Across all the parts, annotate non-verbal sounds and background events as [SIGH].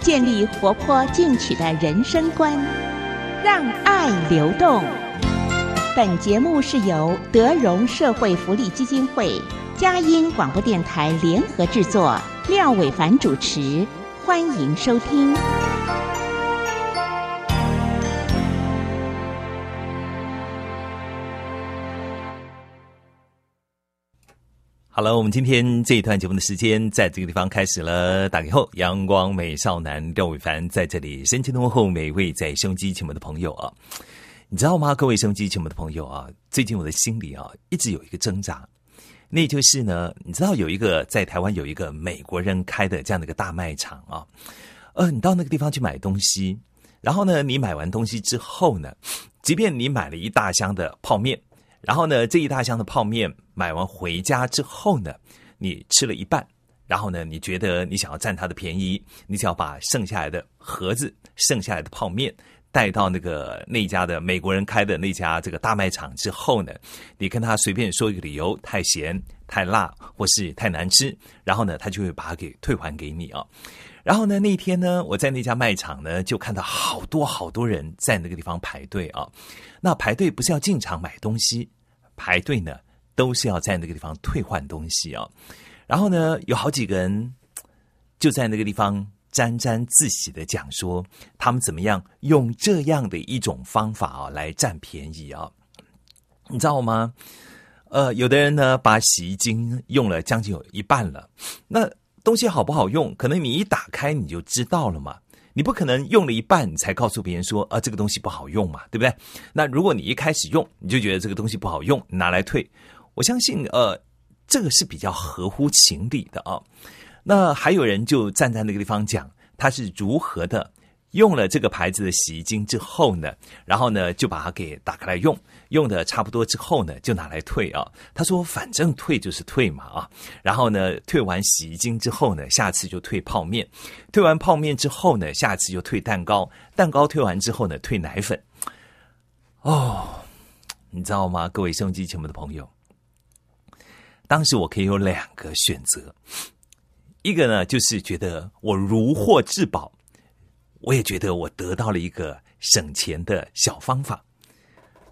建立活泼进取的人生观，让爱流动。本节目是由德荣社会福利基金会、佳音广播电台联合制作，廖伟凡主持，欢迎收听。好了，我们今天这一段节目的时间在这个地方开始了。打开后，阳光美少男廖伟凡在这里深情问候每一位在胸机前面的朋友啊。你知道吗，各位收音机前面的朋友啊，最近我的心里啊一直有一个挣扎，那就是呢，你知道有一个在台湾有一个美国人开的这样的一个大卖场啊，呃，你到那个地方去买东西，然后呢，你买完东西之后呢，即便你买了一大箱的泡面，然后呢，这一大箱的泡面买完回家之后呢，你吃了一半，然后呢，你觉得你想要占他的便宜，你想要把剩下来的盒子、剩下来的泡面。带到那个那家的美国人开的那家这个大卖场之后呢，你跟他随便说一个理由，太咸、太辣或是太难吃，然后呢，他就会把它给退还给你啊。然后呢，那天呢，我在那家卖场呢，就看到好多好多人在那个地方排队啊。那排队不是要进场买东西，排队呢都是要在那个地方退换东西啊。然后呢，有好几个人就在那个地方。沾沾自喜的讲说，他们怎么样用这样的一种方法啊来占便宜啊？你知道吗？呃，有的人呢把洗衣精用了将近有一半了，那东西好不好用？可能你一打开你就知道了嘛。你不可能用了一半才告诉别人说啊这个东西不好用嘛，对不对？那如果你一开始用你就觉得这个东西不好用，拿来退，我相信呃这个是比较合乎情理的啊。那还有人就站在那个地方讲，他是如何的用了这个牌子的洗衣精之后呢？然后呢，就把它给打开来用，用的差不多之后呢，就拿来退啊。他说：“反正退就是退嘛啊。”然后呢，退完洗衣精之后呢，下次就退泡面；退完泡面之后呢，下次就退蛋糕；蛋糕退完之后呢，退奶粉。哦，你知道吗，各位收音机前面的朋友，当时我可以有两个选择。一个呢，就是觉得我如获至宝，我也觉得我得到了一个省钱的小方法。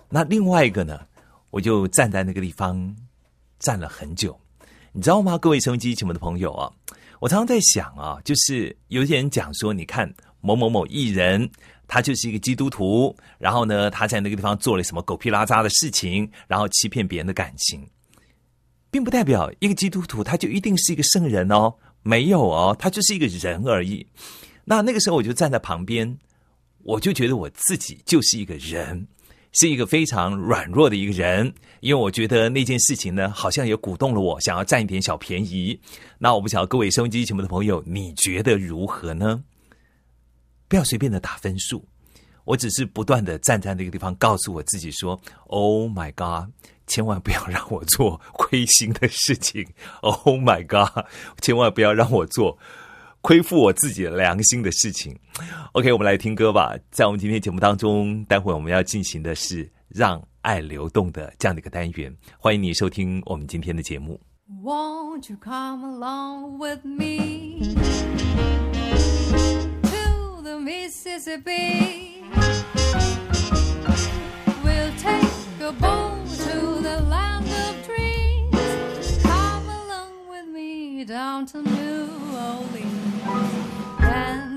那另外一个呢，我就站在那个地方站了很久，你知道吗？各位收音机前面的朋友啊，我常常在想啊，就是有些人讲说，你看某某某艺人，他就是一个基督徒，然后呢，他在那个地方做了什么狗屁拉渣的事情，然后欺骗别人的感情，并不代表一个基督徒他就一定是一个圣人哦。没有哦，他就是一个人而已。那那个时候我就站在旁边，我就觉得我自己就是一个人，是一个非常软弱的一个人。因为我觉得那件事情呢，好像也鼓动了我，想要占一点小便宜。那我不晓得各位收音机前面的朋友，你觉得如何呢？不要随便的打分数，我只是不断的站在那个地方，告诉我自己说：“Oh my God！” 千万不要让我做亏心的事情，Oh my God！千万不要让我做亏负我自己良心的事情。OK，我们来听歌吧。在我们今天节目当中，待会我们要进行的是让爱流动的这样的一个单元。欢迎你收听我们今天的节目。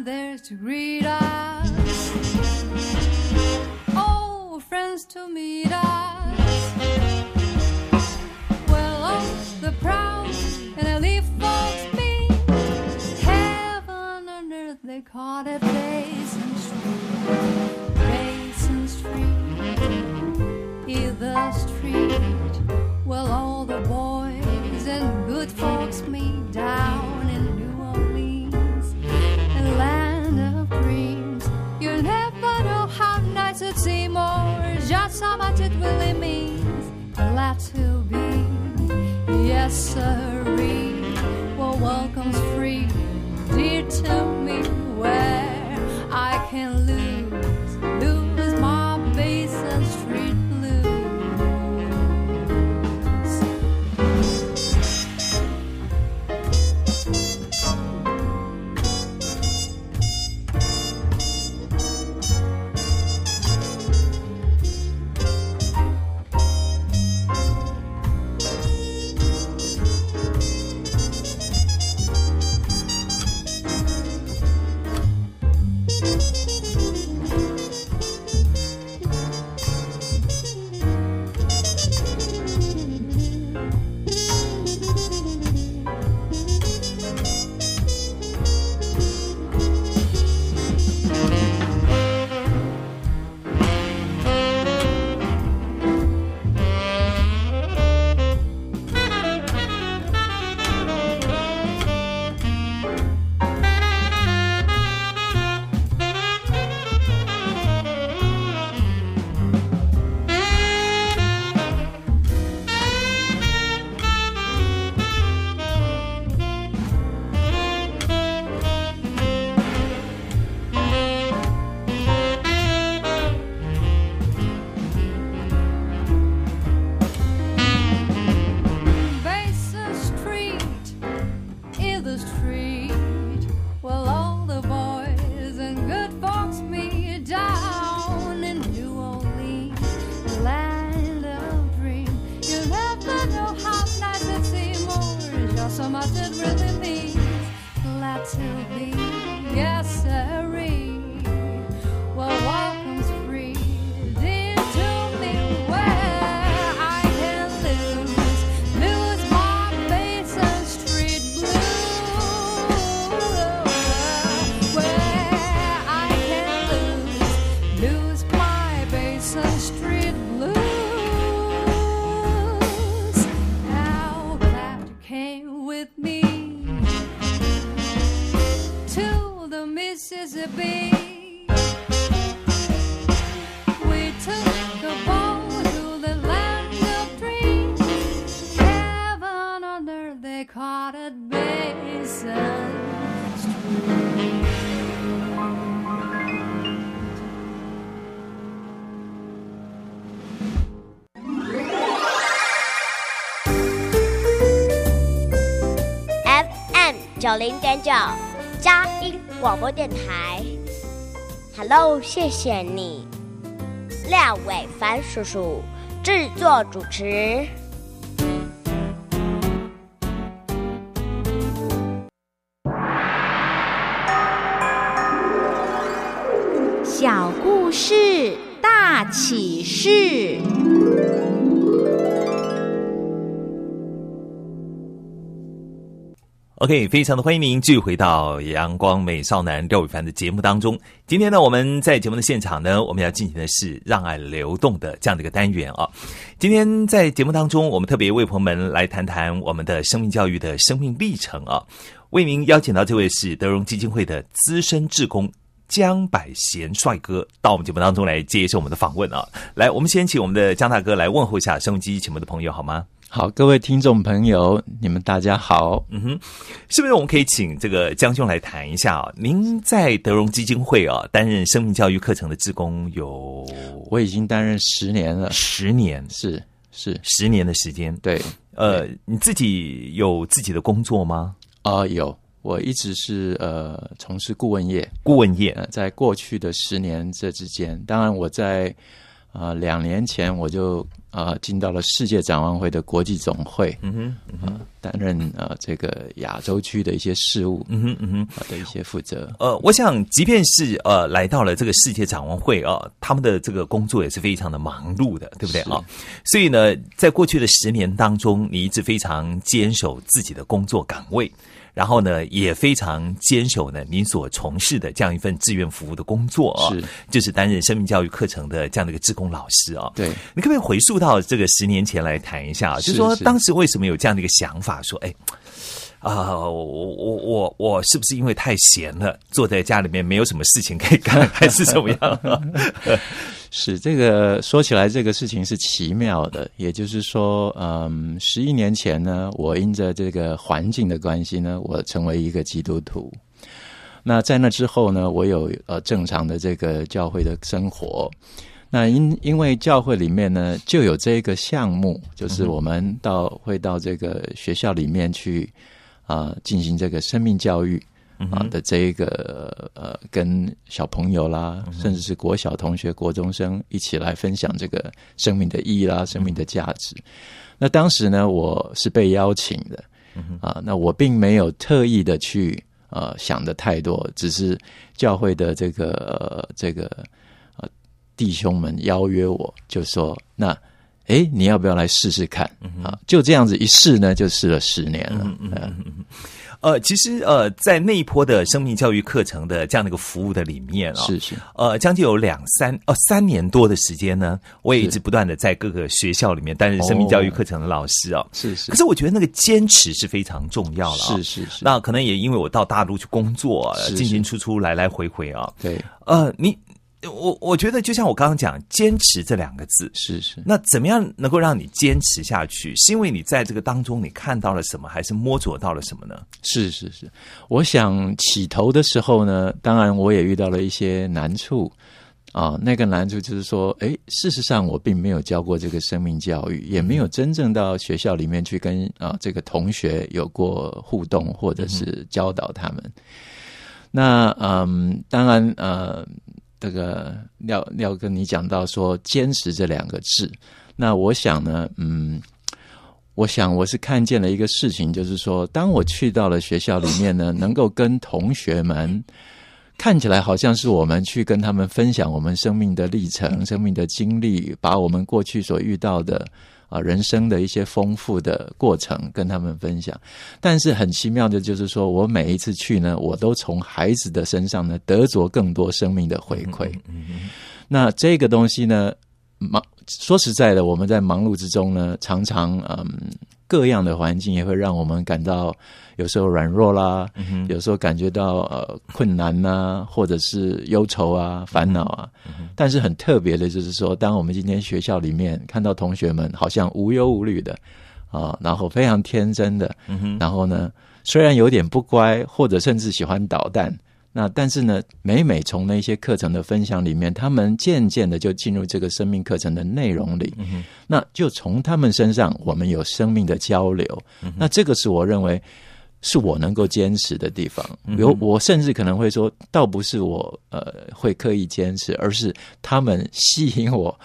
And there's to greet us. Oh, friends to meet us. Well, oh, the proud and the leaf folks meet. Heaven on earth, they call it Basin Street. Basin Street is street well all the boys answer 九零点九，佳音广播电台。Hello，谢谢你，廖伟凡叔叔制作主持。小故事大启示。OK，非常的欢迎您继续回到阳光美少男廖伟凡的节目当中。今天呢，我们在节目的现场呢，我们要进行的是让爱流动的这样的一个单元啊。今天在节目当中，我们特别为朋友们来谈谈我们的生命教育的生命历程啊。为您邀请到这位是德荣基金会的资深志工江百贤帅哥到我们节目当中来接受我们的访问啊。来，我们先请我们的江大哥来问候一下收音机前面的朋友好吗？好，各位听众朋友，你们大家好。嗯哼，是不是我们可以请这个江兄来谈一下啊？您在德荣基金会啊担任生命教育课程的职工有我已经担任十年了，十年，是是，十年的时间。对，呃，你自己有自己的工作吗？啊、有，我一直是呃从事顾问业，顾问业，呃，在过去的十年这之间，当然我在呃两年前我就呃进到了世界展望会的国际总会，嗯哼，嗯哼，担任呃这个亚洲区的一些事务嗯哼，嗯哼。呃的一些负责。呃，我想，即便是呃来到了这个世界展望会啊，他们的这个工作也是非常的忙碌的，对不对是啊？所以呢，在过去的十年当中，你一直非常坚守自己的工作岗位，然后呢，也非常坚守呢您所从事的这样一份志愿服务的工作啊，是就是担任生命教育课程的这样的一个志工老师啊。对，你可不可以回溯到这个十年前来谈一下啊？就是说当时为什么有这样的一个想法，说，哎。啊、我我我我是不是因为太闲了，坐在家里面没有什么事情可以干，[LAUGHS] 还是怎么样？是这个说起来，这个事情是奇妙的。也就是说，嗯，十一年前呢，我因着这个环境的关系呢，我成为一个基督徒。那在那之后呢，我有呃正常的这个教会的生活。那因因为教会里面呢，就有这个项目，就是我们到会到这个学校里面去啊，进行这个生命教育。啊的这一个呃，跟小朋友啦，甚至是国小同学、国中生一起来分享这个生命的意义啦、生命的价值。那当时呢，我是被邀请的啊，那我并没有特意的去呃想的太多，只是教会的这个这个呃弟兄们邀约我，就说那哎，你要不要来试试看？啊？就这样子一试呢，就试了十年了。嗯呃，其实呃，在那一波的生命教育课程的这样的一个服务的里面啊，是是，呃，将近有两三哦三年多的时间呢，我也一直不断的在各个学校里面担任生命教育课程的老师啊，是是。可是我觉得那个坚持是非常重要了，是是是。那可能也因为我到大陆去工作，进进出出来来回回啊，对，呃，你。我我觉得就像我刚刚讲，坚持这两个字是是。那怎么样能够让你坚持下去？是因为你在这个当中你看到了什么，还是摸索到了什么呢？是是是。我想起头的时候呢，当然我也遇到了一些难处啊。那个难处就是说，哎，事实上我并没有教过这个生命教育，也没有真正到学校里面去跟啊这个同学有过互动，或者是教导他们。那嗯，当然呃。这个廖廖跟你讲到说坚持这两个字，那我想呢，嗯，我想我是看见了一个事情，就是说，当我去到了学校里面呢，[LAUGHS] 能够跟同学们看起来好像是我们去跟他们分享我们生命的历程、生命的经历，把我们过去所遇到的。啊，人生的一些丰富的过程跟他们分享，但是很奇妙的就是说，我每一次去呢，我都从孩子的身上呢得着更多生命的回馈。嗯那这个东西呢，忙说实在的，我们在忙碌之中呢，常常嗯。各样的环境也会让我们感到有时候软弱啦，有时候感觉到呃困难呐，或者是忧愁啊、烦恼啊。但是很特别的就是说，当我们今天学校里面看到同学们好像无忧无虑的啊，然后非常天真的，然后呢，虽然有点不乖，或者甚至喜欢捣蛋。那但是呢，每每从那些课程的分享里面，他们渐渐的就进入这个生命课程的内容里，那就从他们身上，我们有生命的交流。那这个是我认为是我能够坚持的地方。有我甚至可能会说，倒不是我呃会刻意坚持，而是他们吸引我，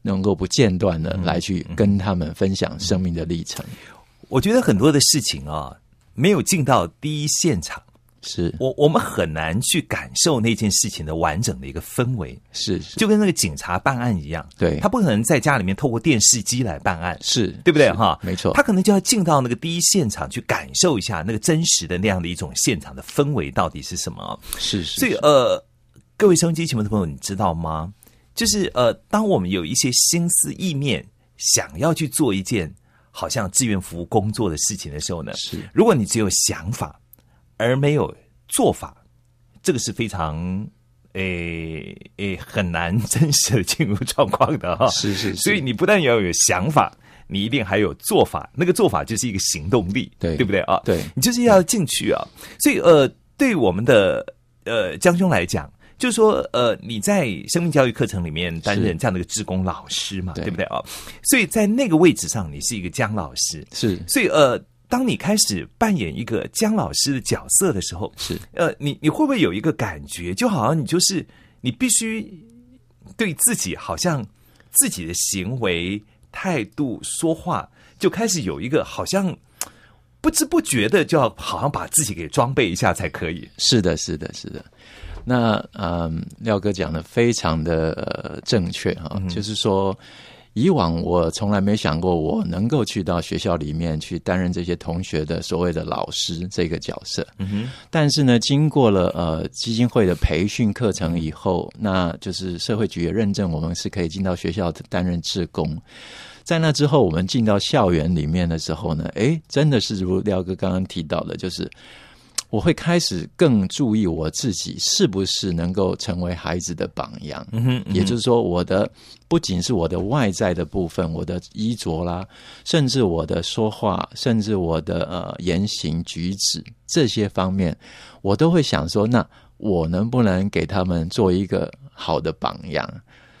能够不间断的来去跟他们分享生命的历程。我觉得很多的事情啊，没有进到第一现场。是我我们很难去感受那件事情的完整的一个氛围，是就跟那个警察办案一样，对他不可能在家里面透过电视机来办案，是对不对哈？没错，他可能就要进到那个第一现场去感受一下那个真实的那样的一种现场的氛围到底是什么？是是，所以呃，各位收音机前面的朋友，你知道吗？就是呃，当我们有一些心思意念想要去做一件好像志愿服务工作的事情的时候呢，是如果你只有想法。而没有做法，这个是非常诶诶很难 [LAUGHS] 真实的进入状况的哈。是是，所以你不但要有想法，你一定还有做法。那个做法就是一个行动力，对对不对啊？对，你就是要进去啊。所以呃，对我们的呃江兄来讲，就是说呃你在生命教育课程里面担任这样的一个职工老师嘛，对不对啊？所以在那个位置上，你是一个江老师，是。所以呃。当你开始扮演一个姜老师的角色的时候，是呃，你你会不会有一个感觉，就好像你就是你必须对自己好像自己的行为态度说话，就开始有一个好像不知不觉的就要好像把自己给装备一下才可以。是的，是的，是的。那嗯，廖哥讲的非常的正确啊，就是说。以往我从来没想过我能够去到学校里面去担任这些同学的所谓的老师这个角色。嗯哼。但是呢，经过了呃基金会的培训课程以后，那就是社会局也认证我们是可以进到学校担任志工。在那之后，我们进到校园里面的时候呢，诶，真的是如廖哥刚刚提到的，就是我会开始更注意我自己是不是能够成为孩子的榜样。嗯哼，也就是说，我的不仅是我的外在的部分，我的衣着啦，甚至我的说话，甚至我的呃言行举止这些方面，我都会想说，那我能不能给他们做一个好的榜样？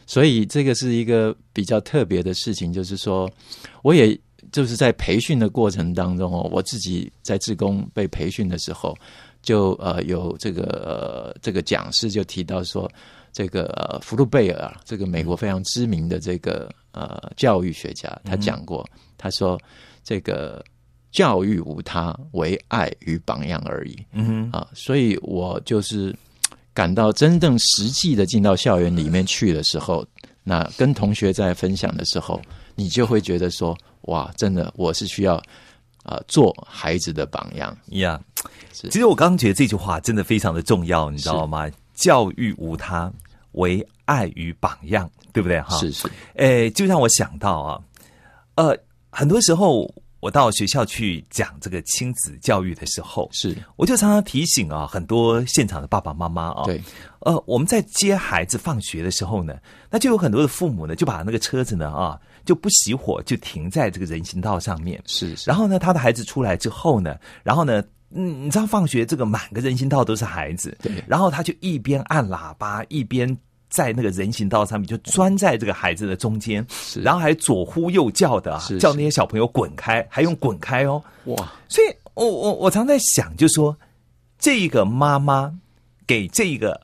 所以这个是一个比较特别的事情，就是说，我也就是在培训的过程当中哦，我自己在自工被培训的时候，就呃有这个呃这个讲师就提到说，这个呃福禄贝尔啊，这个美国非常知名的这个呃教育学家，他讲过，他说这个教育无他，唯爱与榜样而已。嗯哼，啊，所以我就是感到真正实际的进到校园里面去的时候，那跟同学在分享的时候，你就会觉得说，哇，真的我是需要啊、做孩子的榜样。呀、是。其实我刚刚觉得这句话真的非常的重要，你知道吗？教育无他，唯爱与榜样，对不对？哈，是是，诶，就让我想到啊，呃，很多时候我到学校去讲这个亲子教育的时候，是。我就常常提醒啊，很多现场的爸爸妈妈啊，对，呃，我们在接孩子放学的时候呢，那就有很多的父母呢，就把那个车子呢啊，就不熄火，就停在这个人行道上面。是是，然后呢，他的孩子出来之后呢，然后呢，嗯，你知道放学这个满个人行道都是孩子，对然后他就一边按喇叭，一边在那个人行道上面就钻在这个孩子的中间，是然后还左呼右叫的啊是，叫那些小朋友滚开，还用滚开哦。哇，所以我我我常在想，就说这个妈妈给这个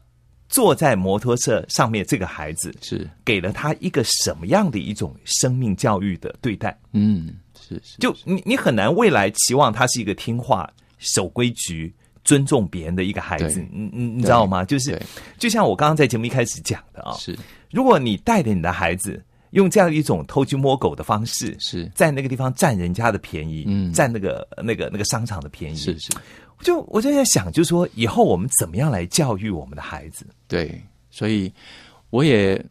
坐在摩托车上面这个孩子，是，给了他一个什么样的一种生命教育的对待？嗯，是是，就你你很难未来期望他是一个听话、守规矩、尊重别人的一个孩子对，你你你知道吗？就是就像我刚刚在节目一开始讲的啊，是。如果你带着你的孩子用这样一种偷鸡摸狗的方式，是。在那个地方占人家的便宜，嗯。占那个那个那个商场的便宜，是是，我就我就在想，就是说以后我们怎么样来教育我们的孩子？对，所以我也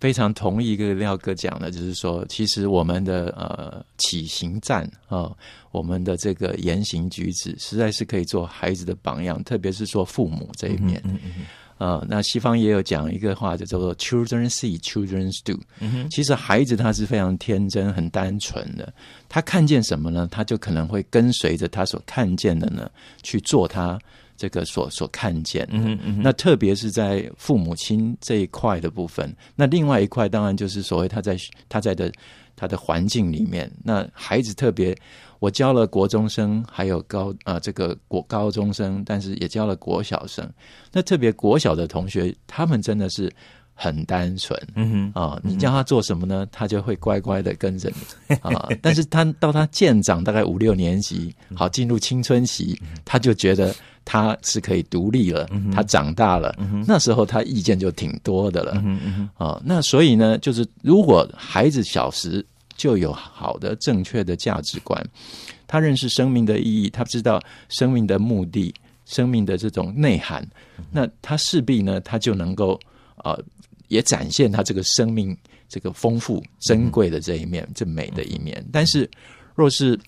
非常同意一个廖哥讲的，就是说，其实我们的呃起行站啊、我们的这个言行举止，实在是可以做孩子的榜样，特别是做父母这一面。嗯嗯呃，那西方也有讲一个话，就叫做 “children see, children do”。嗯，其实孩子他是非常天真、很单纯的，他看见什么呢？他就可能会跟随着他所看见的呢，去做他这个所所看见的。嗯嗯那特别是在父母亲这一块的部分，那另外一块当然就是所谓他在他在的他的环境里面，那孩子特别。我教了国中生，还有高啊、这个国高中生，但是也教了国小生。那特别国小的同学，他们真的是很单纯，嗯哼，啊、你叫他做什么呢？他就会乖乖的跟着你 [LAUGHS] 啊。但是他到他渐长，大概五六年级，好进入青春期，他就觉得他是可以独立了，他长大了，那时候他意见就挺多的了嗯嗯哼，啊。那所以呢，就是如果孩子小时就有好的正确的价值观，他认识生命的意义，他知道生命的目的。生命的这种内涵，那他势必呢，他就能够呃也展现他这个生命这个丰富珍贵的这一面，这美的一面。但是，若是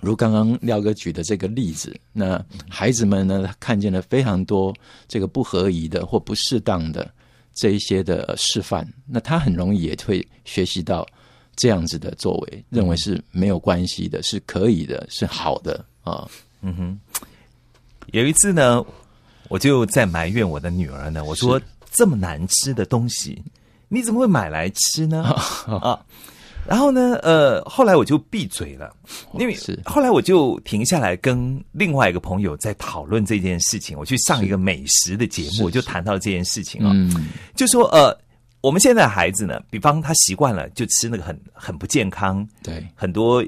如刚刚廖哥举的这个例子，那孩子们呢，看见了非常多这个不合宜的或不适当的这一些的示范，那他很容易也会学习到这样子的作为，认为是没有关系的，是可以的，是好的啊。嗯哼。有一次呢，我就在埋怨我的女儿呢，我说这么难吃的东西，你怎么会买来吃呢？[LAUGHS] 啊。然后呢，呃，后来我就闭嘴了，因为是后来我就停下来跟另外一个朋友在讨论这件事情。我去上一个美食的节目，我就谈到这件事情啊、嗯，就说呃，我们现在的孩子呢，比方他习惯了就吃那个很很不健康，对，很多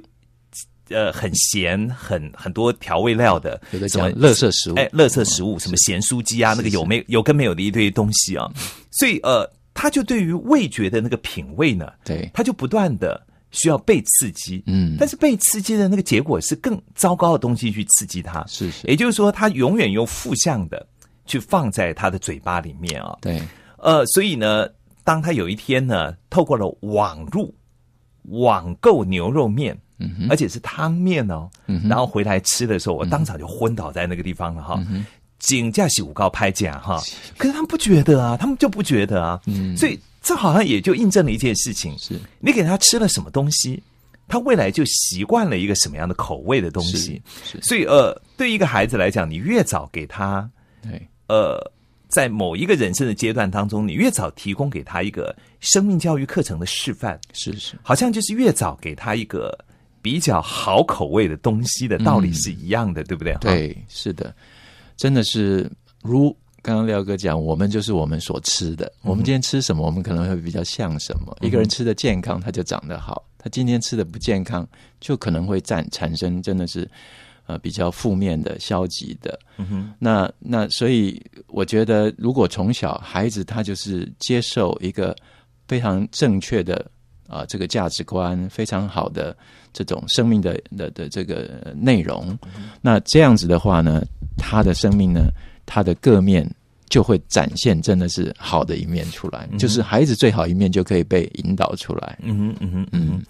呃很咸、很很多调味料的，有的什么讲垃圾食物，哎，垃圾食物，什么咸酥鸡啊，那个有没有跟没有的一堆东西啊，所以呃，他就对于味觉的那个品味呢，对，他就不断的需要被刺激，嗯，但是被刺激的那个结果是更糟糕的东西去刺激他，是是，也就是说，他永远用负向的去放在他的嘴巴里面啊，对，呃，所以呢，当他有一天呢，透过了网路网购牛肉面嗯，而且是汤面哦。嗯然后回来吃的时候，我当场就昏倒在那个地方了哈。井架是五高拍价哈，可是他们不觉得啊，他们就不觉得啊。嗯所以这好像也就印证了一件事情：是你给他吃了什么东西，他未来就习惯了一个什么样的口味的东西。是是，所以呃，对一个孩子来讲，你越早给他对，呃，在某一个人生的阶段当中，你越早提供给他一个生命教育课程的示范，是是，好像就是越早给他一个比较好口味的东西的道理是一样的，对不对？对，是的，真的是如刚刚廖哥讲，我们就是我们所吃的。我们今天吃什么，我们可能会比较像什么。一个人吃的健康，他就长得好；他今天吃的不健康，就可能会产产生真的是呃比较负面的、消极的。嗯哼，那那所以我觉得，如果从小孩子他就是接受一个非常正确的啊、这个价值观，非常好的这种生命的的的这个呃内容，那这样子的话呢，他的生命呢，他的各面。就会展现真的是好的一面出来，就是孩子最好一面就可以被引导出来。嗯哼，嗯哼，嗯哼。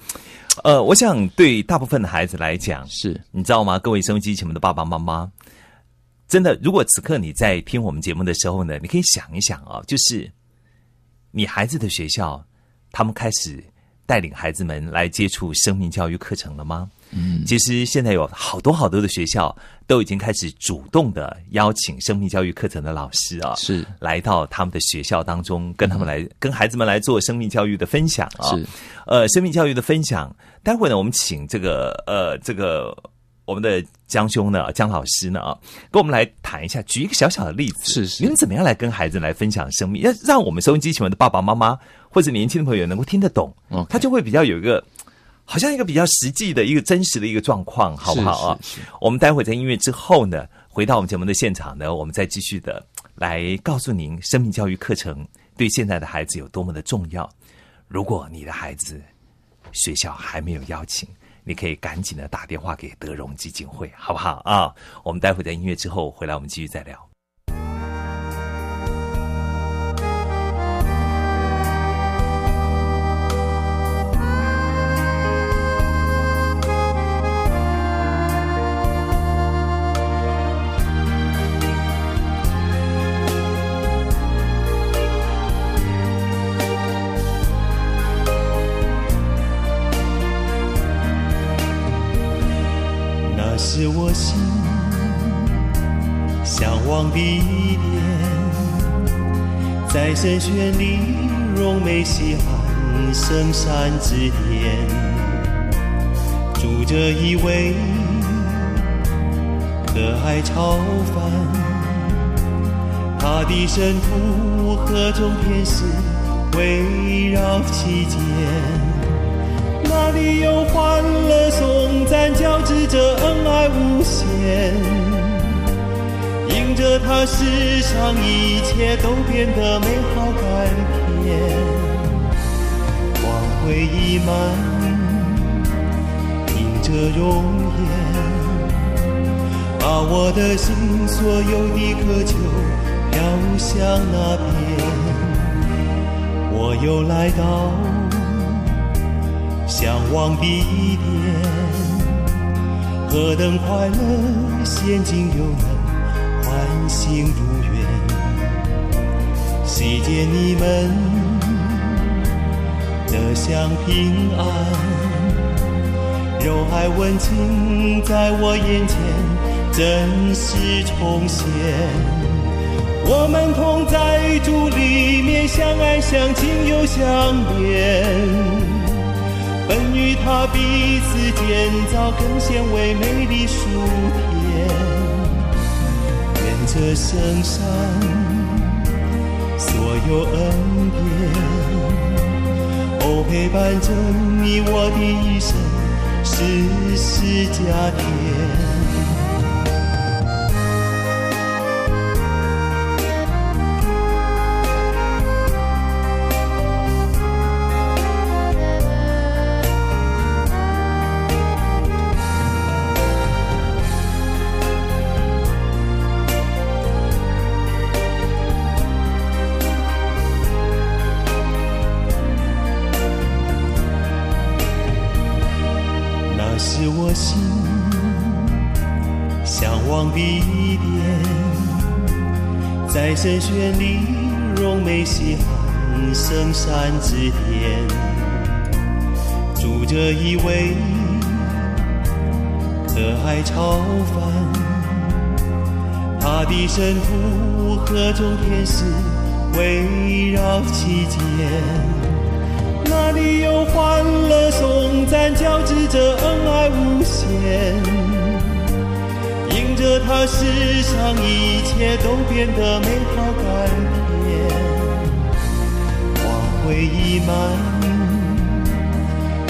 呃，我想对大部分的孩子来讲，是你知道吗？各位收音机前面的爸爸妈妈，真的，如果此刻你在听我们节目的时候呢，你可以想一想啊、就是你孩子的学校，他们开始带领孩子们来接触生命教育课程了吗？嗯，其实现在有好多好多的学校都已经开始主动的邀请生命教育课程的老师啊，是来到他们的学校当中，跟他们来、跟孩子们来做生命教育的分享啊。是，呃，生命教育的分享，待会呢，我们请这个呃这个我们的江兄呢，江老师呢啊，跟我们来谈一下，举一个小小的例子，是是你们怎么样来跟孩子来分享生命，要让我们收音机前面的爸爸妈妈或者年轻的朋友能够听得懂 OK 他就会比较有一个。好像一个比较实际的一个真实的一个状况，好不好啊？是是是我们待会在音乐之后呢，回到我们节目的现场呢，我们再继续的来告诉您，生命教育课程对现在的孩子有多么的重要。如果你的孩子学校还没有邀请，你可以赶紧的打电话给德荣基金会，好不好啊？我们待会在音乐之后回来，我们继续再聊。往的一点，在神轩里荣美西寒深山之巅，住着一位可爱超凡，他的神土河中天使围绕其间。那里有欢乐颂赞，交织着恩爱无限。着它，世上一切都变得美好甘甜。光辉已满，映着容颜，把我的心所有的渴求飘向那边。我又来到。向往的一点，何等快乐，现今又能心如愿。喜见你们得享平安，柔爱温情在我眼前真实重现。我们同在主里面相爱相亲又相恋。本与他彼此建造更显为美丽属天，愿这圣山所有恩典，哦陪伴着你我的一生，世世加添。在深轩里荣美西寒深山之巅，住着一位可爱超凡。他的神父和众天使围绕其间，那里有欢乐颂赞交织着恩爱无限，着他世上一切都变得美好甘甜，花卉已满，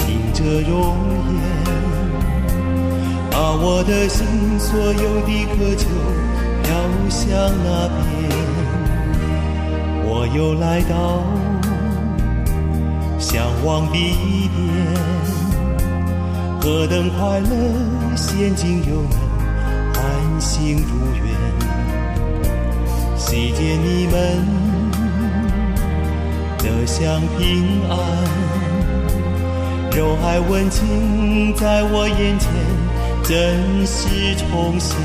映着容颜，把我的心所有的渴求。飘向那边，我又来到向往的一点，何等快乐，仙境又能心如愿，喜见你们得享平安，柔爱温情在我眼前真实重现。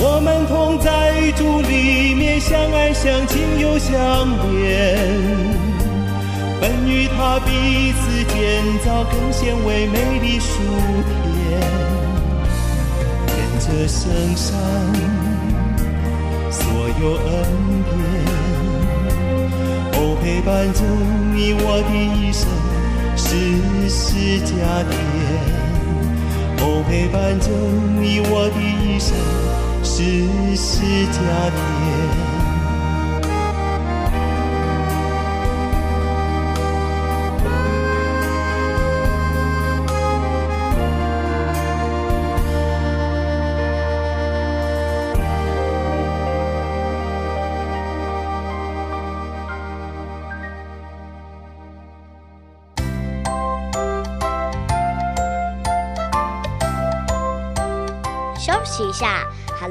我们同在主里面相爱相亲又相恋，本与他彼此建造更显为美的属天，这圣山所有恩典，哦陪伴着你我的一生，世世加添。哦陪伴着你我的一生。世世加添。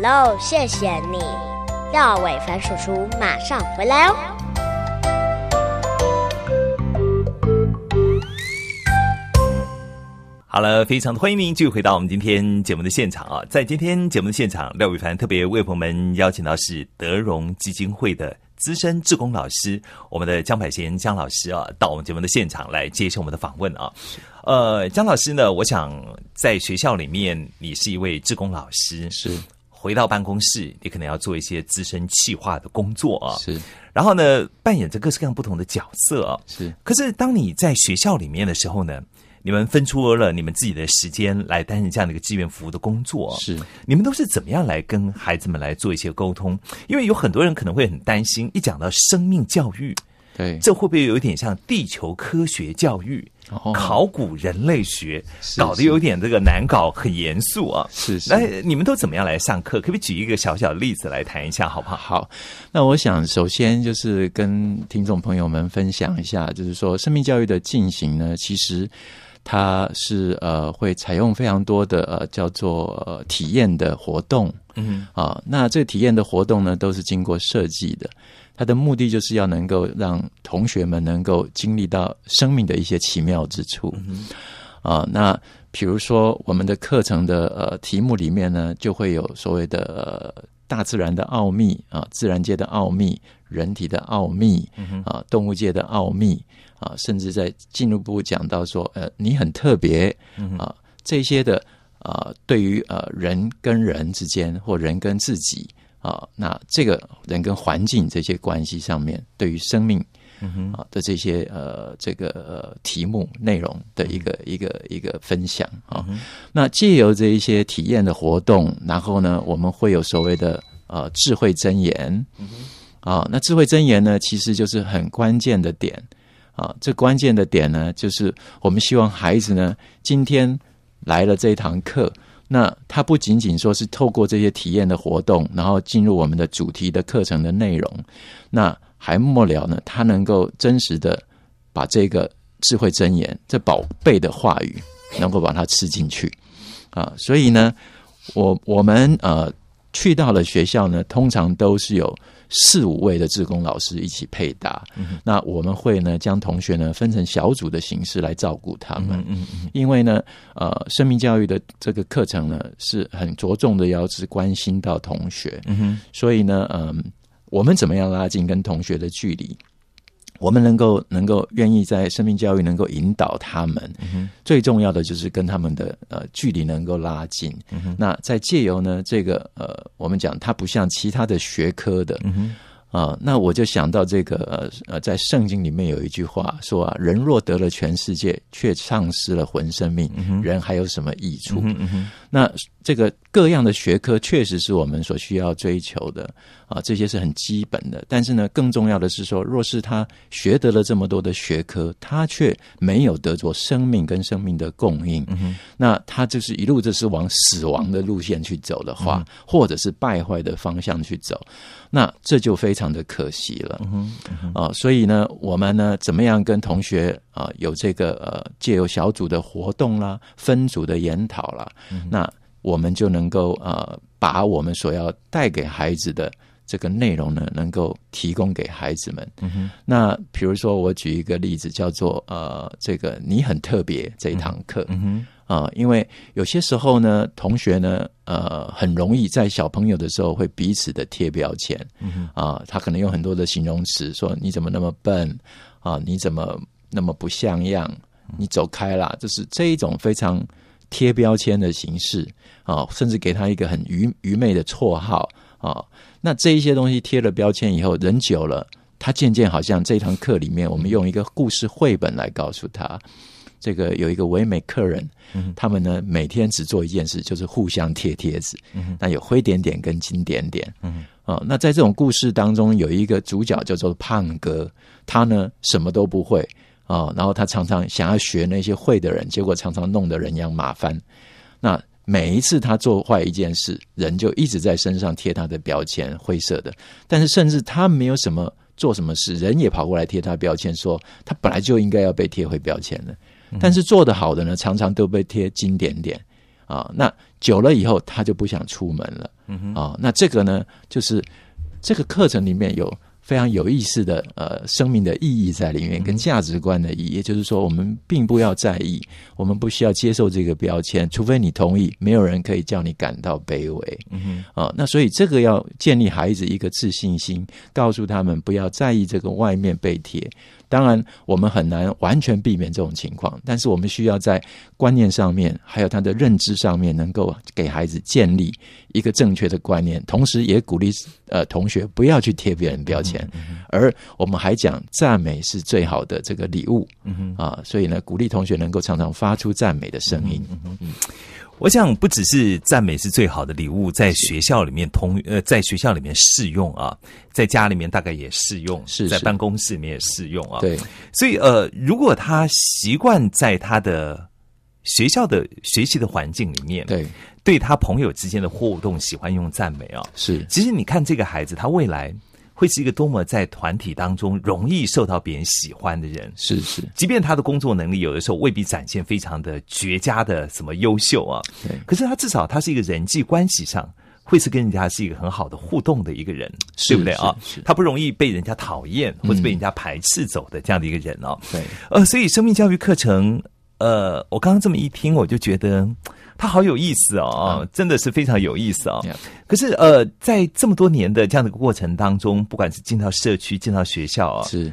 下，Hello，谢谢你，廖伟凡叔叔马上回来哦。好了，非常的欢迎您继续回到我们今天节目的现场啊！在今天节目的现场，廖伟凡特别为朋友们邀请到是德荣基金会的资深志工老师，我们的江百贤江老师啊，到我们节目的现场来接受我们的访问啊。呃，江老师呢，我想在学校里面，你是一位志工老师，是回到办公室，你可能要做一些资深企划的工作啊，是然后呢，扮演着各式各样不同的角色啊。是，可是当你在学校里面的时候呢，你们分出了你们自己的时间来担任这样的一个志愿服务的工作，是你们都是怎么样来跟孩子们来做一些沟通？因为有很多人可能会很担心，一讲到生命教育，对，这会不会有一点像地球科学教育？哦考古人类学是搞得有点这个难搞，很严肃啊。是是那你们都怎么样来上课？可不可以举一个小小的例子来谈一下，好不好？好，那我想首先就是跟听众朋友们分享一下，就是说生命教育的进行呢，其实它是呃会采用非常多的呃叫做、呃、体验的活动嗯啊。那这个体验的活动呢，都是经过设计的。它的目的就是要能够让同学们能够经历到生命的一些奇妙之处。啊，那比如说我们的课程的呃题目里面呢，就会有所谓的、呃、大自然的奥秘啊，自然界的奥秘，人体的奥秘啊，动物界的奥秘啊，甚至在进一步讲到说，呃，你很特别啊，这些的啊，对于呃人跟人之间或人跟自己啊，那这个人跟环境这些关系上面，对于生命。啊的这些呃这个呃题目内容的一个、一个一个分享啊，那借由这一些体验的活动，然后呢，我们会有所谓的呃智慧真言，啊，那智慧真言呢，其实就是很关键的点啊，这关键的点呢，就是我们希望孩子呢，今天来了这一堂课。那它不仅仅说是透过这些体验的活动，然后进入我们的主题的课程的内容，那还末了呢，它能够真实的把这个智慧真言、这宝贝的话语，能够把它吃进去啊。所以呢，我我们呃去到了学校呢，通常都是有四五位的志工老师一起配搭。那我们会呢，将同学呢分成小组的形式来照顾他们。嗯嗯因为呢，呃，生命教育的这个课程呢，是很着重的要是关心到同学，所以呢，嗯、我们怎么样拉近跟同学的距离？我们能够能够愿意在生命教育能够引导他们，最重要的就是跟他们的呃距离能够拉近。那在借由呢这个呃，我们讲它不像其他的学科的，啊、那我就想到这个呃呃，在圣经里面有一句话说啊，人若得了全世界，却丧失了魂生命，人还有什么益处？那这个各样的学科确实是我们所需要追求的啊，这些是很基本的。但是呢，更重要的是说，若是他学得了这么多的学科，他却没有得着生命跟生命的供应，那他就是一路就是往死亡的路线去走的话，或者是败坏的方向去走，那这就非常的可惜了。啊，所以呢，我们呢，怎么样跟同学啊有这个呃，借由小组的活动啦、分组的研讨啦，那我们就能够呃，把我们所要带给孩子的这个内容呢，能够提供给孩子们。那比如说，我举一个例子，叫做呃，这个你很特别这一堂课。啊、因为有些时候呢，同学呢，呃，很容易在小朋友的时候会彼此的贴标签，啊、他可能用很多的形容词说你怎么那么笨啊，你怎么那么不像样，你走开啦，就是这一种非常贴标签的形式啊，甚至给他一个很愚愚昧的绰号啊。那这一些东西贴了标签以后，人久了，他渐渐好像这堂课里面，我们用一个故事绘本来告诉他。这个有一个唯美客人，他们呢每天只做一件事，就是互相贴贴纸。那有灰点点跟金点点。啊，那在这种故事当中，有一个主角叫做胖哥，他呢什么都不会哦，然后他常常想要学那些会的人，结果常常弄得人仰马翻。那每一次他做坏一件事，人就一直在身上贴他的标签，灰色的。但是甚至他没有什么做什么事，人也跑过来贴他标签，说他本来就应该要被贴回标签的。但是做得好的呢，常常都被贴金点点啊。那久了以后，他就不想出门了。啊，那这个呢，就是这个课程里面有非常有意思的呃生命的意义在里面，跟价值观的意义。也就是说，我们并不要在意，我们不需要接受这个标签，除非你同意，没有人可以叫你感到卑微。嗯啊，那所以这个要建立孩子一个自信心，告诉他们不要在意这个外面被贴。当然，我们很难完全避免这种情况，但是我们需要在观念上面，还有他的认知上面，能够给孩子建立一个正确的观念，同时也鼓励呃同学不要去贴别人标签，而我们还讲赞美是最好的这个礼物，啊，所以呢，鼓励同学能够常常发出赞美的声音。我想不只是赞美是最好的礼物，在学校里面通呃，在学校里面适用啊，在家里面大概也适用，是是。在办公室里面也适用啊。，对，所以呃，如果他习惯在他的学校的学习的环境里面，对，对他朋友之间的互动喜欢用赞美啊，是。其实你看这个孩子，他未来会是一个多么在团体当中容易受到别人喜欢的人。是是，即便他的工作能力有的时候未必展现非常的绝佳的什么优秀啊，对可是他至少他是一个人际关系上会是跟人家是一个很好的互动的一个人，是对不对啊？他不容易被人家讨厌或者被人家排斥走的这样的一个人哦。对，呃，所以生命教育课程，呃，我刚刚这么一听，我就觉得它好有意思哦，嗯真的是非常有意思哦。可是呃，在这么多年的这样的一个过程当中，不管是进到社区、进到学校啊，是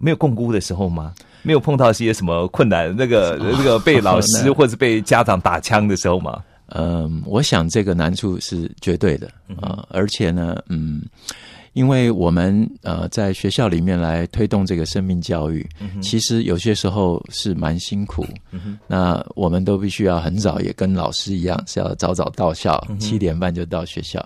没有共估的时候吗？没有碰到一些什么困难，那个那个被老师 [LAUGHS] 或者被家长打枪的时候吗？嗯，我想这个难处是绝对的啊、而且呢，嗯，因为我们呃在学校里面来推动这个生命教育，其实有些时候是蛮辛苦。那我们都必须要很早，也跟老师一样，是要早早到校，七点半就到学校。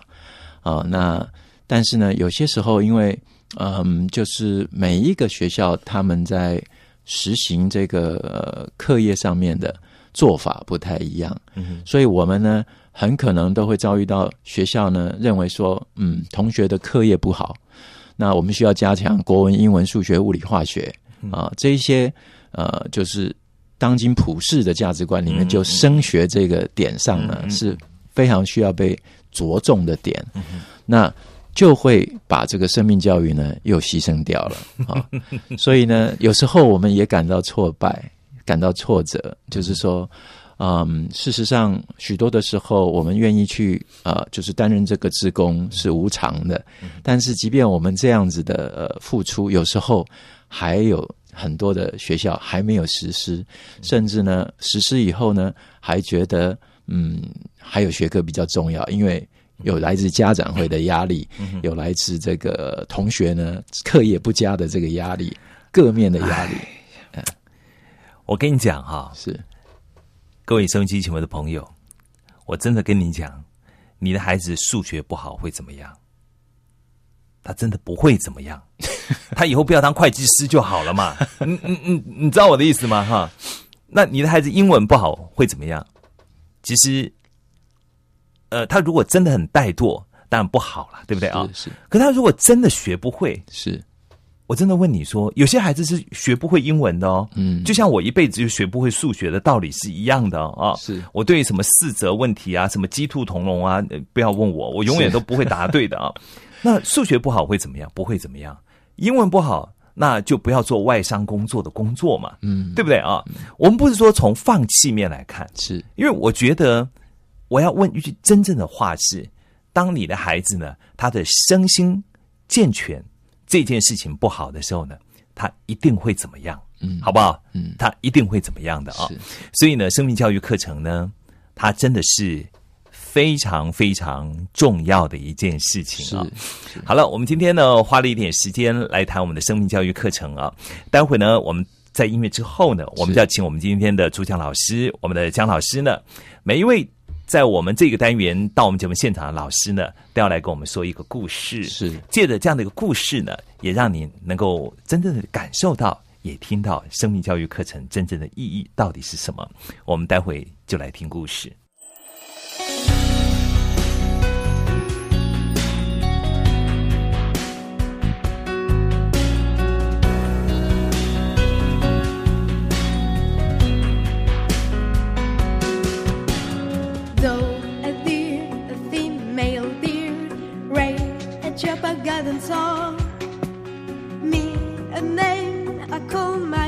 啊、那但是呢，有些时候因为嗯，就是每一个学校他们在实行这个呃课业上面的做法不太一样，嗯所以我们呢很可能都会遭遇到学校呢认为说，嗯，同学的课业不好，那我们需要加强国文、英文、数学、物理、化学啊这一些呃，就是当今普世的价值观里面，嗯就升学这个点上呢、嗯嗯是非常需要被着重的点，那就会把这个生命教育呢又牺牲掉了 [LAUGHS] 啊。所以呢，有时候我们也感到挫败，感到挫折，就是说。嗯，事实上，许多的时候，我们愿意去呃，就是担任这个职工是无偿的。但是，即便我们这样子的呃付出，有时候还有很多的学校还没有实施，甚至呢，实施以后呢，还觉得嗯，还有学科比较重要，因为有来自家长会的压力，有来自这个同学呢课业不佳的这个压力，各面的压力。我跟你讲哈，是。各位收音机前的朋友，我真的跟你讲，你的孩子数学不好会怎么样？他真的不会怎么样，[LAUGHS] 他以后不要当会计师就好了嘛。你你你，你知道我的意思吗？哈，那你的孩子英文不好会怎么样？其实，呃，他如果真的很怠惰，当然不好了，对不对啊？是。可他如果真的学不会，是。我真的问你说，有些孩子是学不会英文的哦，嗯，就像我一辈子就学不会数学的道理是一样的啊。是我对什么四则问题啊，什么鸡兔同笼啊，不要问我，我永远都不会答对的啊。[LAUGHS] 那数学不好会怎么样？不会怎么样。英文不好，那就不要做外商工作的工作嘛，嗯，对不对啊？我们不是说从放弃面来看，是因为我觉得我要问一句真正的话是：当你的孩子呢，他的身心健全。这件事情不好的时候呢，他一定会怎么样？嗯，好不好？嗯，他一定会怎么样的啊？所以呢，生命教育课程呢，它真的是非常非常重要的一件事情啊。好了，我们今天呢花了一点时间来谈我们的生命教育课程啊。待会呢，我们在音乐之后呢，我们就要请我们今天的主讲老师，我们的姜老师呢，每一位。在我们这个单元到我们节目现场的老师呢，都要来跟我们说一个故事。是借着这样的一个故事呢，也让你能够真正的感受到，也听到生命教育课程真正的意义到底是什么。我们待会就来听故事。coal my.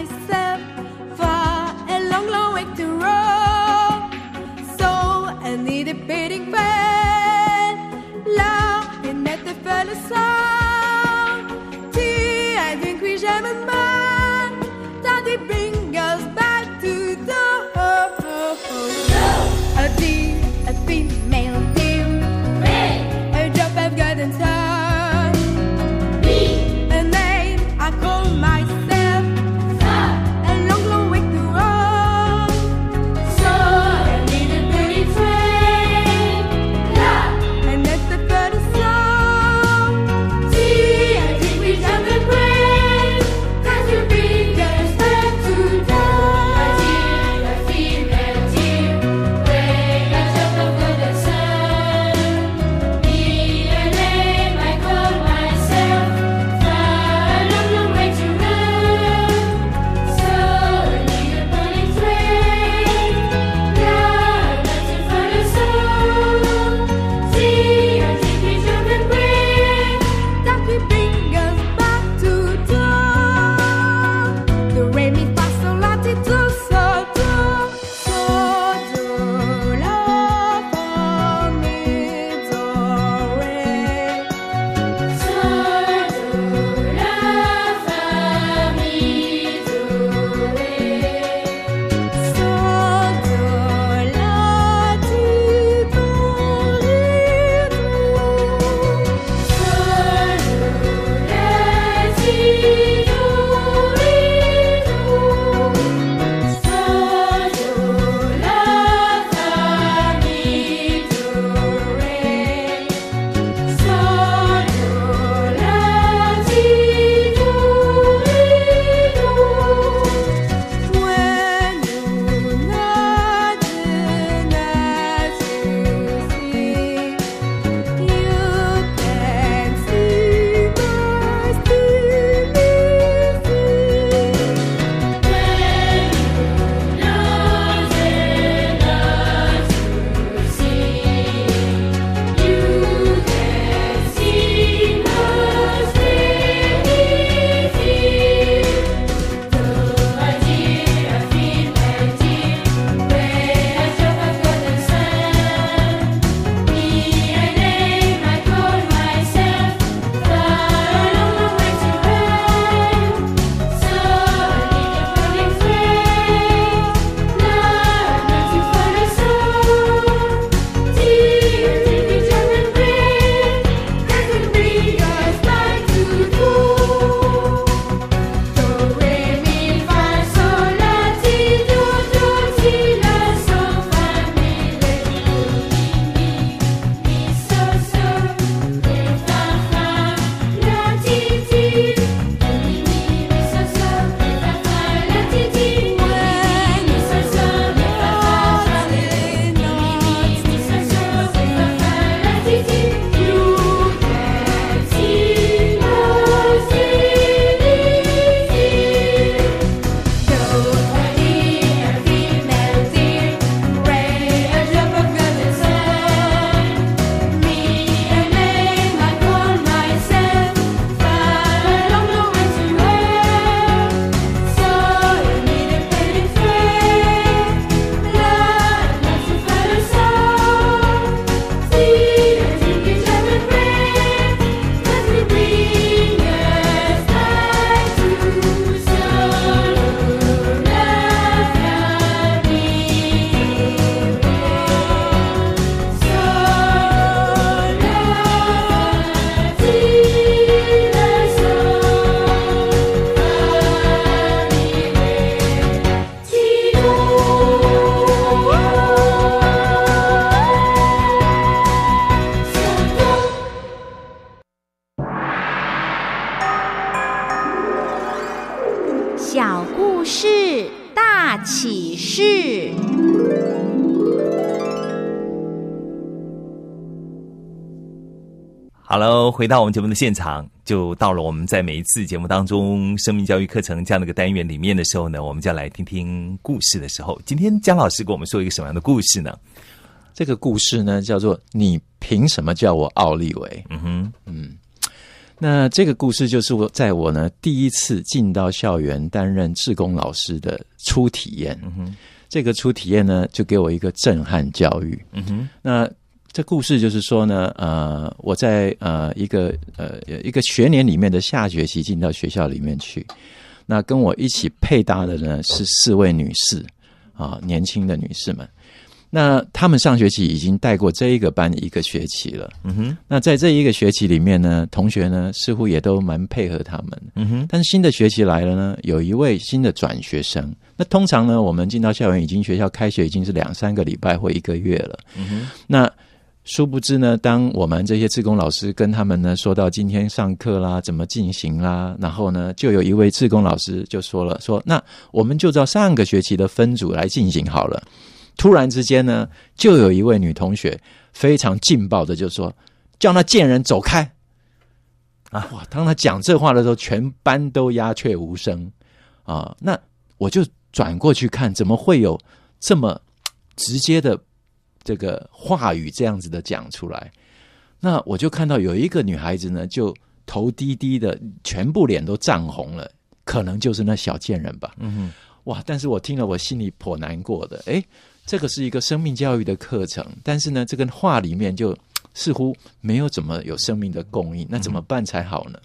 回到我们节目的现场，就到了我们在每一次节目当中生命教育课程这样的一个单元里面的时候呢，我们就要来听听故事的时候。今天姜老师给我们说一个什么样的故事呢？这个故事呢，叫做“你凭什么叫我奥利维嗯哼，？”嗯，那这个故事就是我在我呢第一次进到校园担任志工老师的初体验。嗯哼，这个初体验呢，就给我一个震撼教育。嗯哼，那这故事就是说呢，呃，我在呃一个呃一个学年里面的下学期进到学校里面去，那跟我一起配搭的呢是四位女士啊，年轻的女士们。那她们上学期已经带过这一个班一个学期了。嗯哼，那在这一个学期里面呢，同学呢似乎也都蛮配合他们。嗯哼，但是新的学期来了呢，有一位新的转学生。那通常呢，我们进到校园已经学校开学已经是两三个礼拜或一个月了。嗯哼，那殊不知呢，当我们这些志工老师跟他们呢说到今天上课啦，怎么进行啦，然后呢，就有一位志工老师就说了，说那我们就照上个学期的分组来进行好了。突然之间呢，就有一位女同学非常劲爆的就说：“叫那贱人走开！”啊，哇！当他讲这话的时候，全班都鸦雀无声啊。那我就转过去看，怎么会有这么直接的这个话语这样子的讲出来？那我就看到有一个女孩子呢，就头低低的，全部脸都涨红了，可能就是那小贱人吧。嗯哼，哇！但是我听了，我心里颇难过的。诶，这个是一个生命教育的课程，但是呢，这个话里面就似乎没有怎么有生命的供应，那怎么办才好呢？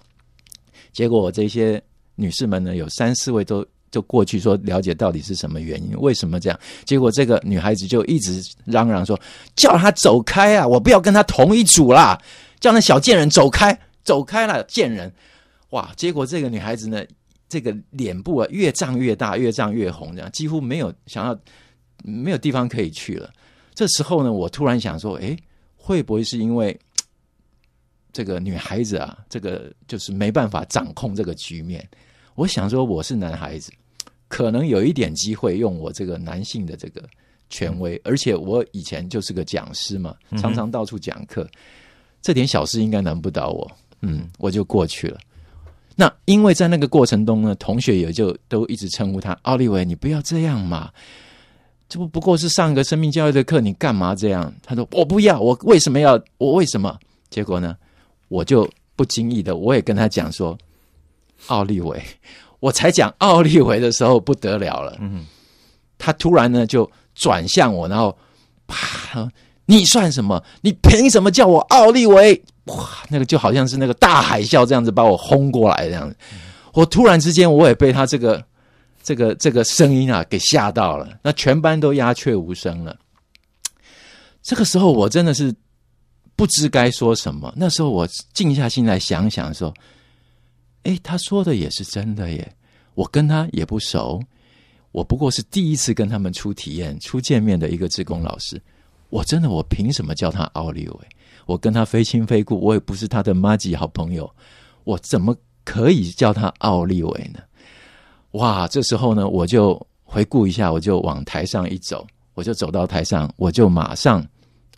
结果我这些女士们呢，有三四位都就过去说了解到底是什么原因，为什么这样？结果这个女孩子就一直嚷嚷说：“叫他走开啊！我不要跟他同一组啦！叫那小贱人走开，走开了，贱人！”哇！结果这个女孩子呢，这个脸部啊越胀越大，越胀越红，这样几乎没有想要没有地方可以去了。这时候呢，我突然想说，诶，会不会是因为这个女孩子啊，这个就是没办法掌控这个局面？我想说，我是男孩子，可能有一点机会用我这个男性的这个权威，而且我以前就是个讲师嘛，常常到处讲课，这点小事应该难不倒我。嗯，我就过去了。那因为在那个过程中呢，同学也就都一直称呼他奥利维，你不要这样嘛，这不不过是上个生命教育的课，你干嘛这样？他说我不要，我为什么要？我为什么？结果呢，我就不经意的，我也跟他讲说，奥利维，我才讲奥利维的时候不得了了，嗯，他突然呢就转向我，然后啪，你算什么？你凭什么叫我奥利维？哇，那个就好像是那个大海啸这样子把我轰过来这样子。我突然之间我也被他这个这个这个声音啊给吓到了，那全班都鸦雀无声了。这个时候我真的是不知该说什么。那时候我静下心来想想说，诶，他说的也是真的耶。我跟他也不熟，我不过是第一次跟他们初体验、初见面的一个志工老师。我真的，我凭什么叫他奥利维？我跟他非亲非故，我也不是他的妈吉好朋友，我怎么可以叫他奥利维呢？哇！这时候呢，我就回顾一下，我就往台上一走，我就走到台上，我就马上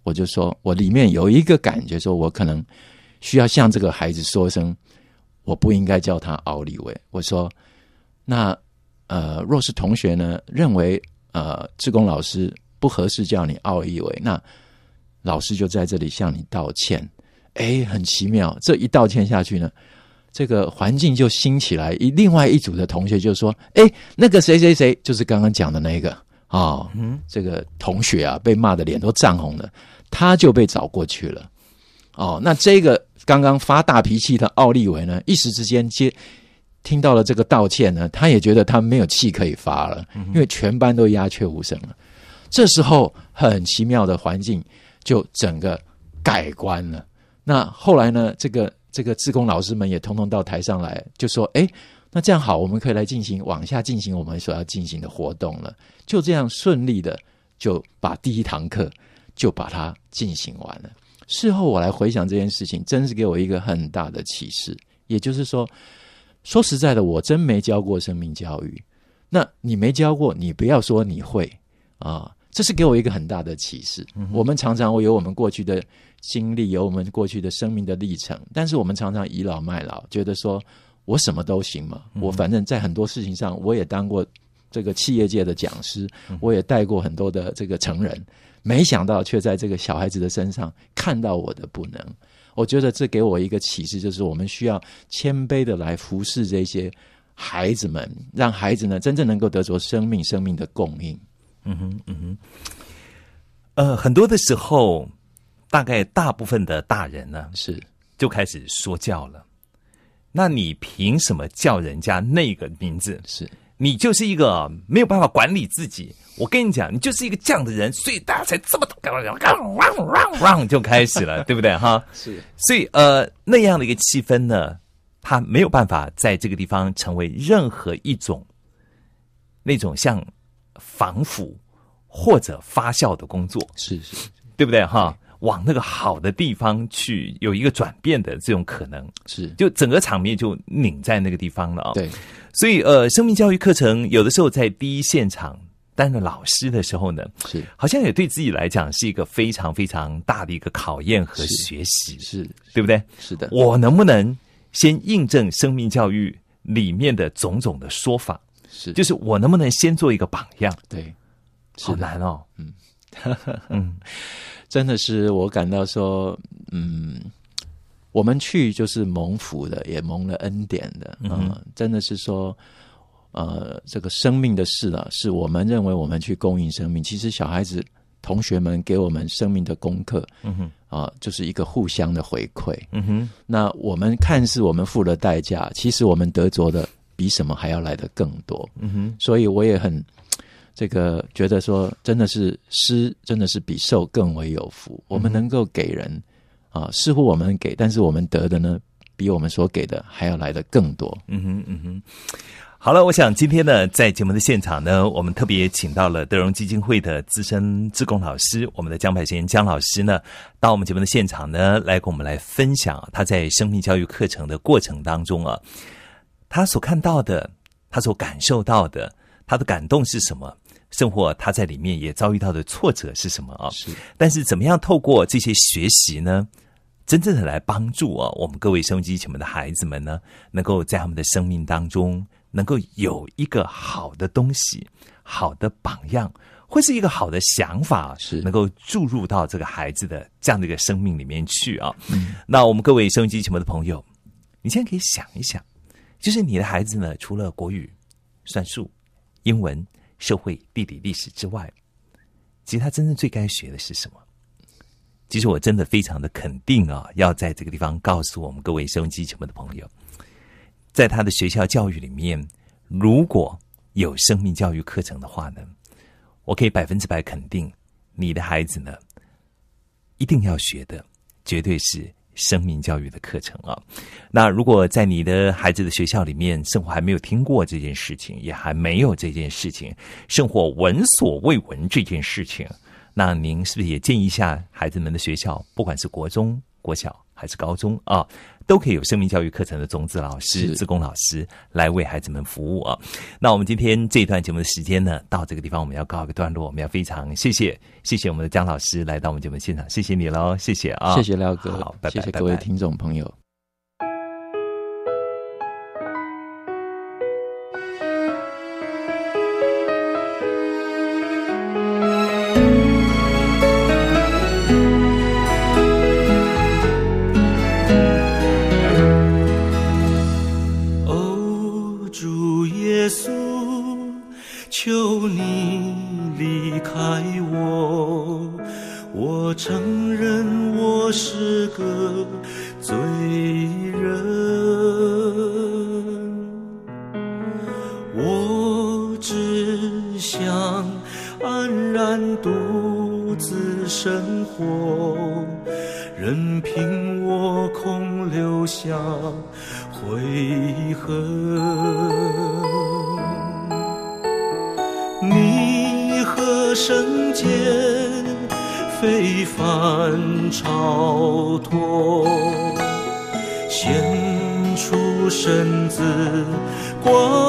我就说，我里面有一个感觉，说我可能需要向这个孩子说声，我不应该叫他奥利维。我说，那呃，若是同学呢认为呃，志工老师不合适叫你奥利维，那老师就在这里向你道歉。哎，很奇妙，这一道歉下去呢。这个环境就兴起来，一另外一组的同学就说：“哎，那个谁谁谁，就是刚刚讲的那个啊，哦、嗯，这个同学啊，被骂的脸都涨红了，他就被找过去了。哦，那这个刚刚发大脾气的奥利维呢，一时之间接听到了这个道歉呢，他也觉得他没有气可以发了，因为全班都鸦雀无声了。这时候很奇妙的环境就整个改观了。那后来呢，这个。这个志工老师们也通通到台上来，就说：“哎，那这样好，我们可以来进行往下进行我们所要进行的活动了。”就这样顺利的就把第一堂课就把它进行完了。事后我来回想这件事情，真是给我一个很大的启示。也就是说，说实在的，我真没教过生命教育。那你没教过，你不要说你会啊。这是给我一个很大的启示。我们常常会有我们过去的经历，有我们过去的生命的历程，但是我们常常倚老卖老，觉得说我什么都行嘛。我反正在很多事情上，我也当过这个企业界的讲师，我也带过很多的这个成人，没想到却在这个小孩子的身上看到我的不能。我觉得这给我一个启示，就是我们需要谦卑的来服侍这些孩子们，让孩子呢真正能够得着生命、生命的供应。嗯哼，嗯哼，呃，很多的时候，大概大部分的大人呢，是就开始说教了。那你凭什么叫人家那个名字？是你就是一个没有办法管理自己。我跟你讲，你就是一个这样的人，所以大家才这么让就开始了，对不对？哈，[LAUGHS] 是。所以呃，那样的一个气氛呢，他没有办法在这个地方成为任何一种那种像。防腐或者发酵的工作是是，对不对哈？往那个好的地方去，有一个转变的这种可能。是，就整个场面就拧在那个地方了啊。对，所以呃，生命教育课程有的时候在第一现场担任老师的时候呢，是。好像也对自己来讲是一个非常非常大的一个考验和学习，是。对不对？是的，我能不能先印证生命教育里面的种种的说法？是，就是我能不能先做一个榜样？对，好难哦。嗯。[LAUGHS] 嗯，真的是我感到说，嗯，我们去就是蒙福的，也蒙了恩典的。嗯，真的是说，呃，这个生命的事啊，是我们认为我们去供应生命。其实小孩子、同学们给我们生命的功课，嗯哼，啊，就是一个互相的回馈。嗯哼，那我们看似我们付了代价，其实我们得着的。比什么还要来的更多，嗯哼，所以我也很这个觉得说，真的是施，真的是比受更为有福。我们能够给人啊，似乎我们给，但是我们得的呢，比我们所给的还要来的更多。嗯哼，嗯哼。好了，我想今天呢，在节目的现场呢，我们特别请到了德荣基金会的资深志工老师，我们的江百贤江老师呢，到我们节目的现场呢，来跟我们来分享他在生命教育课程的过程当中啊。他所看到的，他所感受到的，他的感动是什么？生活他在里面也遭遇到的挫折是什么啊？是。但是怎么样透过这些学习呢，真正的来帮助啊，我们各位收音机前面的孩子们呢，能够在他们的生命当中，能够有一个好的东西、好的榜样，或是一个好的想法，是能够注入到这个孩子的这样的一个生命里面去啊。那我们各位收音机前面的朋友，你现在可以想一想。就是你的孩子呢，除了国语、算术、英文、社会、地理、历史之外，其实他真正最该学的是什么？其实我真的非常的肯定啊，要在这个地方告诉我们各位收音机前面的朋友，在他的学校教育里面，如果有生命教育课程的话呢，我可以百分之百肯定，你的孩子呢，一定要学的，绝对是。生命教育的课程啊，那如果在你的孩子的学校里面，生活还没有听过这件事情，也还没有这件事情，生活闻所未闻这件事情，那您是不是也建议一下孩子们的学校，不管是国中、国小还是高中啊？都可以有生命教育课程的种子老师、自工老师来为孩子们服务啊。那我们今天这一段节目的时间呢，到这个地方我们要告一个段落。我们要非常谢谢谢谢我们的姜老师来到我们节目现场，谢谢你喽，谢谢啊，谢谢廖哥，好，拜拜，谢谢各位听众朋友。显